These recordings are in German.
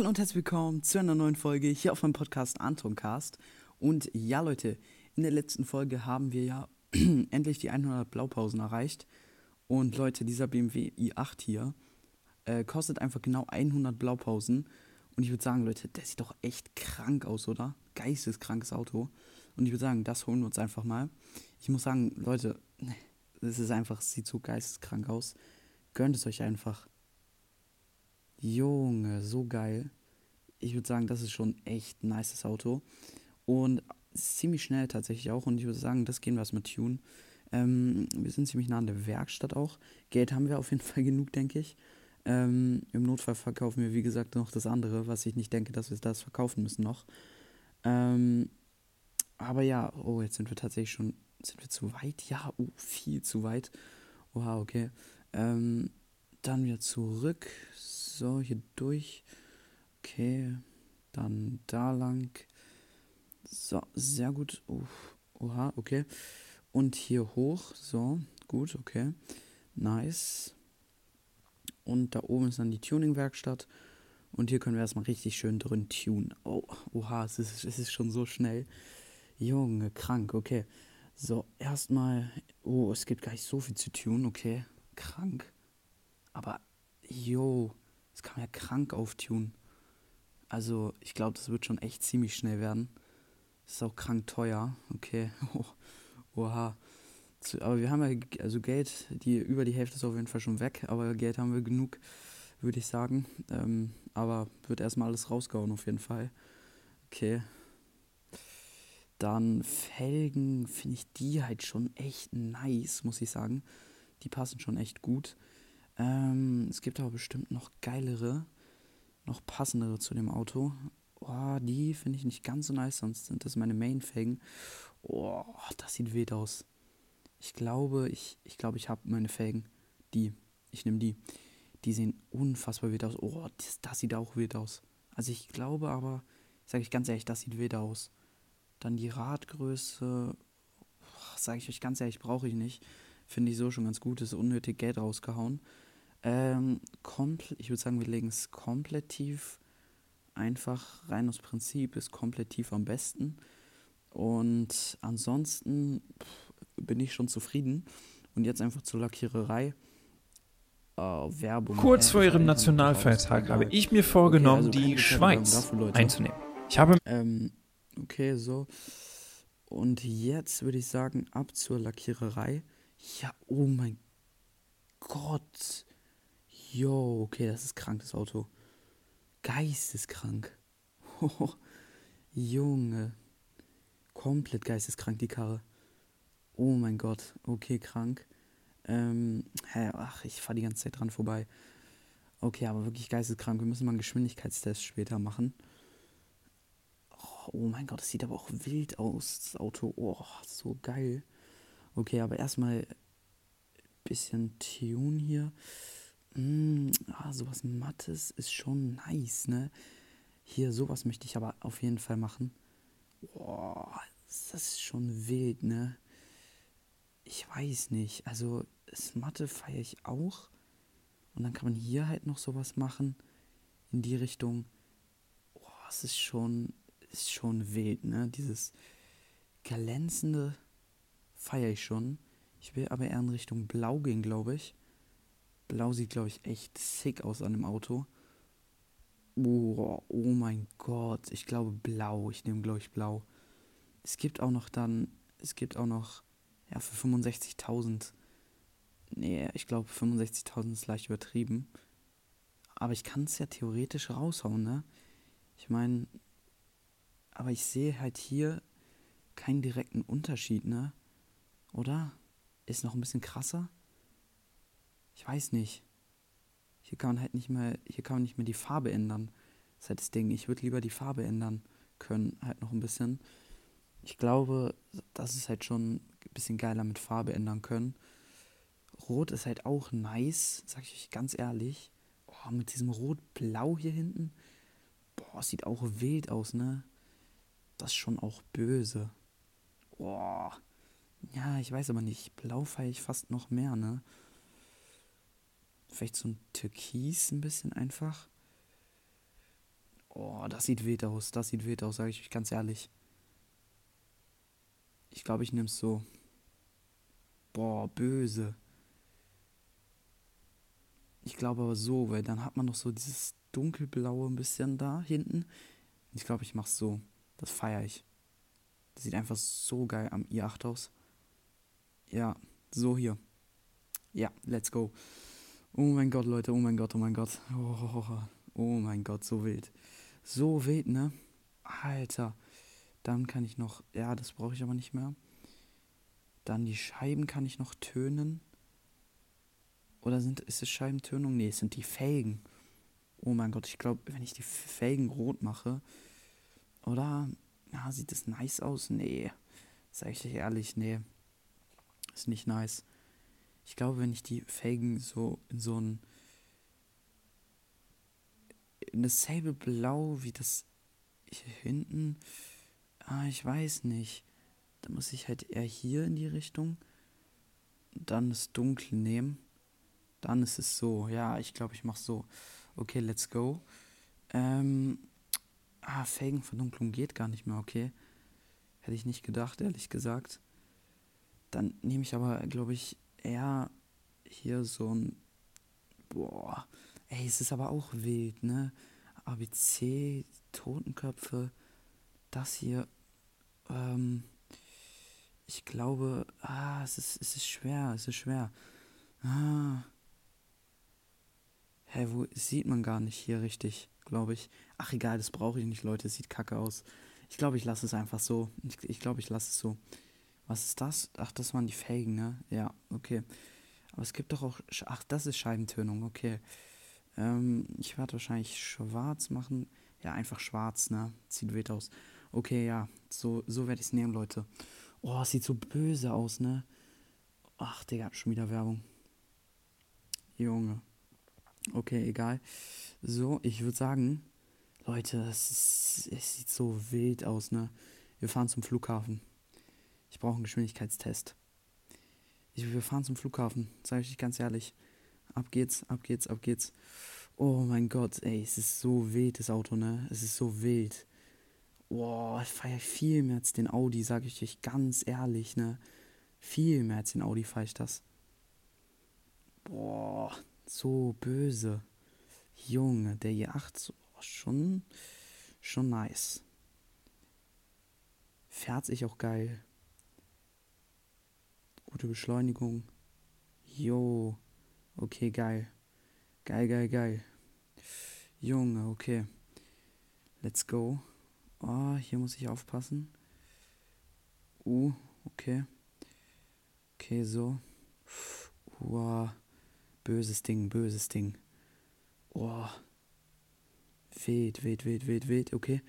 Hallo und herzlich willkommen zu einer neuen Folge hier auf meinem Podcast Antoncast. Und ja, Leute, in der letzten Folge haben wir ja endlich die 100 Blaupausen erreicht. Und Leute, dieser BMW i8 hier äh, kostet einfach genau 100 Blaupausen. Und ich würde sagen, Leute, der sieht doch echt krank aus, oder? Geisteskrankes Auto. Und ich würde sagen, das holen wir uns einfach mal. Ich muss sagen, Leute, es ist einfach, es sieht so geisteskrank aus. Gönnt es euch einfach. Junge, so geil. Ich würde sagen, das ist schon echt ein nices Auto. Und ziemlich schnell tatsächlich auch. Und ich würde sagen, das gehen wir erstmal tun. Ähm, wir sind ziemlich nah an der Werkstatt auch. Geld haben wir auf jeden Fall genug, denke ich. Ähm, Im Notfall verkaufen wir, wie gesagt, noch das andere, was ich nicht denke, dass wir das verkaufen müssen noch. Ähm, aber ja, oh, jetzt sind wir tatsächlich schon, sind wir zu weit? Ja, oh, viel zu weit. Oha, okay. Ähm, dann wieder zurück. So, hier durch. Okay, dann da lang. So, sehr gut. Uff, oha, okay. Und hier hoch. So, gut, okay. Nice. Und da oben ist dann die Tuning-Werkstatt. Und hier können wir erstmal richtig schön drin tunen. Oh, oha, es ist, es ist schon so schnell. Junge, krank, okay. So, erstmal. Oh, es gibt gar nicht so viel zu tun, okay. Krank. Aber, yo, es kann ja krank auftunen. Also, ich glaube, das wird schon echt ziemlich schnell werden. Ist auch krank teuer, okay. Oh, oha. Aber wir haben ja, also Geld, die über die Hälfte ist auf jeden Fall schon weg, aber Geld haben wir genug, würde ich sagen. Ähm, aber wird erstmal alles rausgehauen auf jeden Fall. Okay. Dann Felgen finde ich die halt schon echt nice, muss ich sagen. Die passen schon echt gut. Ähm, es gibt aber bestimmt noch geilere, noch passendere zu dem Auto. Oh, die finde ich nicht ganz so nice, sonst sind das meine Main-Felgen. Oh, das sieht wild aus. Ich glaube, ich, ich glaube, ich habe meine Felgen. Die. Ich nehme die. Die sehen unfassbar wild aus. Oh, das, das sieht auch wild aus. Also ich glaube aber, sage ich ganz ehrlich, das sieht wild aus. Dann die Radgröße, sage ich euch ganz ehrlich, brauche ich nicht. Finde ich so schon ganz gut. Ist unnötig Geld rausgehauen. Ähm, ich würde sagen, wir legen es komplett tief. Einfach rein aus Prinzip ist komplett tief am besten. Und ansonsten bin ich schon zufrieden. Und jetzt einfach zur Lackiererei. Oh, Werbung. Kurz äh, vor ihrem Nationalfeiertag habe ich mir vorgenommen, okay, also die Schweiz dafür, einzunehmen. Ich habe. Ähm, okay, so. Und jetzt würde ich sagen, ab zur Lackiererei. Ja, oh mein Gott. Jo, okay, das ist krank, das Auto. Geisteskrank. Junge. Komplett geisteskrank, die Karre. Oh mein Gott. Okay, krank. Ähm, hä, ach, ich fahre die ganze Zeit dran vorbei. Okay, aber wirklich geisteskrank. Wir müssen mal einen Geschwindigkeitstest später machen. Oh, oh mein Gott, das sieht aber auch wild aus, das Auto. Oh, so geil. Okay, aber erstmal bisschen Tune hier. Mm, ah, sowas Mattes ist schon nice, ne? Hier, sowas möchte ich aber auf jeden Fall machen. Boah, das ist schon wild, ne? Ich weiß nicht. Also, das Matte feiere ich auch. Und dann kann man hier halt noch sowas machen. In die Richtung. Boah, es ist schon, ist schon wild, ne? Dieses glänzende feiere ich schon. Ich will aber eher in Richtung Blau gehen, glaube ich. Blau sieht, glaube ich, echt sick aus an dem Auto. Oh, oh mein Gott. Ich glaube Blau. Ich nehme, glaube ich, Blau. Es gibt auch noch dann, es gibt auch noch, ja, für 65.000. Nee, ich glaube 65.000 ist leicht übertrieben. Aber ich kann es ja theoretisch raushauen, ne? Ich meine, aber ich sehe halt hier keinen direkten Unterschied, ne? Oder? ist noch ein bisschen krasser. Ich weiß nicht. Hier kann man halt nicht mehr, hier kann man nicht mehr die Farbe ändern. Das ist halt das Ding. Ich würde lieber die Farbe ändern können, halt noch ein bisschen. Ich glaube, das ist halt schon ein bisschen geiler mit Farbe ändern können. Rot ist halt auch nice, sag ich euch ganz ehrlich. Oh, mit diesem Rot-Blau hier hinten. Boah, sieht auch wild aus, ne? Das ist schon auch böse. Boah. Ja, ich weiß aber nicht. Blau feiere ich fast noch mehr, ne? Vielleicht so ein Türkis ein bisschen einfach. Oh, das sieht wild aus. Das sieht wild aus, sage ich euch ganz ehrlich. Ich glaube, ich nehme es so. Boah, böse. Ich glaube aber so, weil dann hat man noch so dieses dunkelblaue ein bisschen da hinten. Ich glaube, ich mache es so. Das feiere ich. Das sieht einfach so geil am i8 aus. Ja, so hier. Ja, let's go. Oh mein Gott, Leute, oh mein Gott, oh mein Gott. Oh, oh, oh, mein Gott, so wild. So wild, ne? Alter. Dann kann ich noch, ja, das brauche ich aber nicht mehr. Dann die Scheiben kann ich noch tönen. Oder sind, ist es Scheibentönung? Nee, es sind die Felgen. Oh mein Gott, ich glaube, wenn ich die Felgen rot mache, oder? Ja, sieht das nice aus? Nee. Sag ich ehrlich, nee. Ist nicht nice. Ich glaube, wenn ich die Felgen so in so ein in dasselbe Blau wie das hier hinten, ah, ich weiß nicht. Da muss ich halt eher hier in die Richtung, dann das Dunkel nehmen. Dann ist es so. Ja, ich glaube, ich mache so. Okay, let's go. Ähm, ah, Felgenverdunklung geht gar nicht mehr, okay. Hätte ich nicht gedacht, ehrlich gesagt. Dann nehme ich aber, glaube ich, eher hier so ein. Boah. Ey, es ist aber auch wild, ne? ABC, Totenköpfe. Das hier. Ähm, ich glaube. Ah, es ist, es ist schwer, es ist schwer. Ah. Hä, wo sieht man gar nicht hier richtig, glaube ich. Ach egal, das brauche ich nicht, Leute. Sieht kacke aus. Ich glaube, ich lasse es einfach so. Ich, ich glaube, ich lasse es so. Was ist das? Ach, das waren die Felgen, ne? Ja, okay. Aber es gibt doch auch. Ach, das ist Scheibentönung, okay. Ähm, ich werde wahrscheinlich schwarz machen. Ja, einfach schwarz, ne? Sieht wild aus. Okay, ja. So, so werde ich es nehmen, Leute. Oh, sieht so böse aus, ne? Ach, Digga, schon wieder Werbung. Junge. Okay, egal. So, ich würde sagen, Leute, es, es sieht so wild aus, ne? Wir fahren zum Flughafen. Ich brauche einen Geschwindigkeitstest. Ich, wir fahren zum Flughafen, sage ich ganz ehrlich. Ab geht's, ab geht's, ab geht's. Oh mein Gott, ey, es ist so wild, das Auto, ne? Es ist so wild. Boah, ich feiere viel mehr als den Audi, sage ich euch ganz ehrlich, ne? Viel mehr als den Audi feiere ich das. Boah, so böse. Junge, der i8 so, schon, schon nice. Fährt sich auch geil. Gute Beschleunigung. Jo. Okay, geil. Geil, geil, geil. Junge, okay. Let's go. Oh, hier muss ich aufpassen. Uh, okay. Okay, so. Wow. Böses Ding, böses Ding. Oh. Wild, wild, wild, wild, wild. Okay.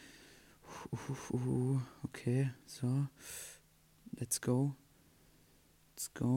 Uh, uh, uh, okay, so. Let's go. Let's go.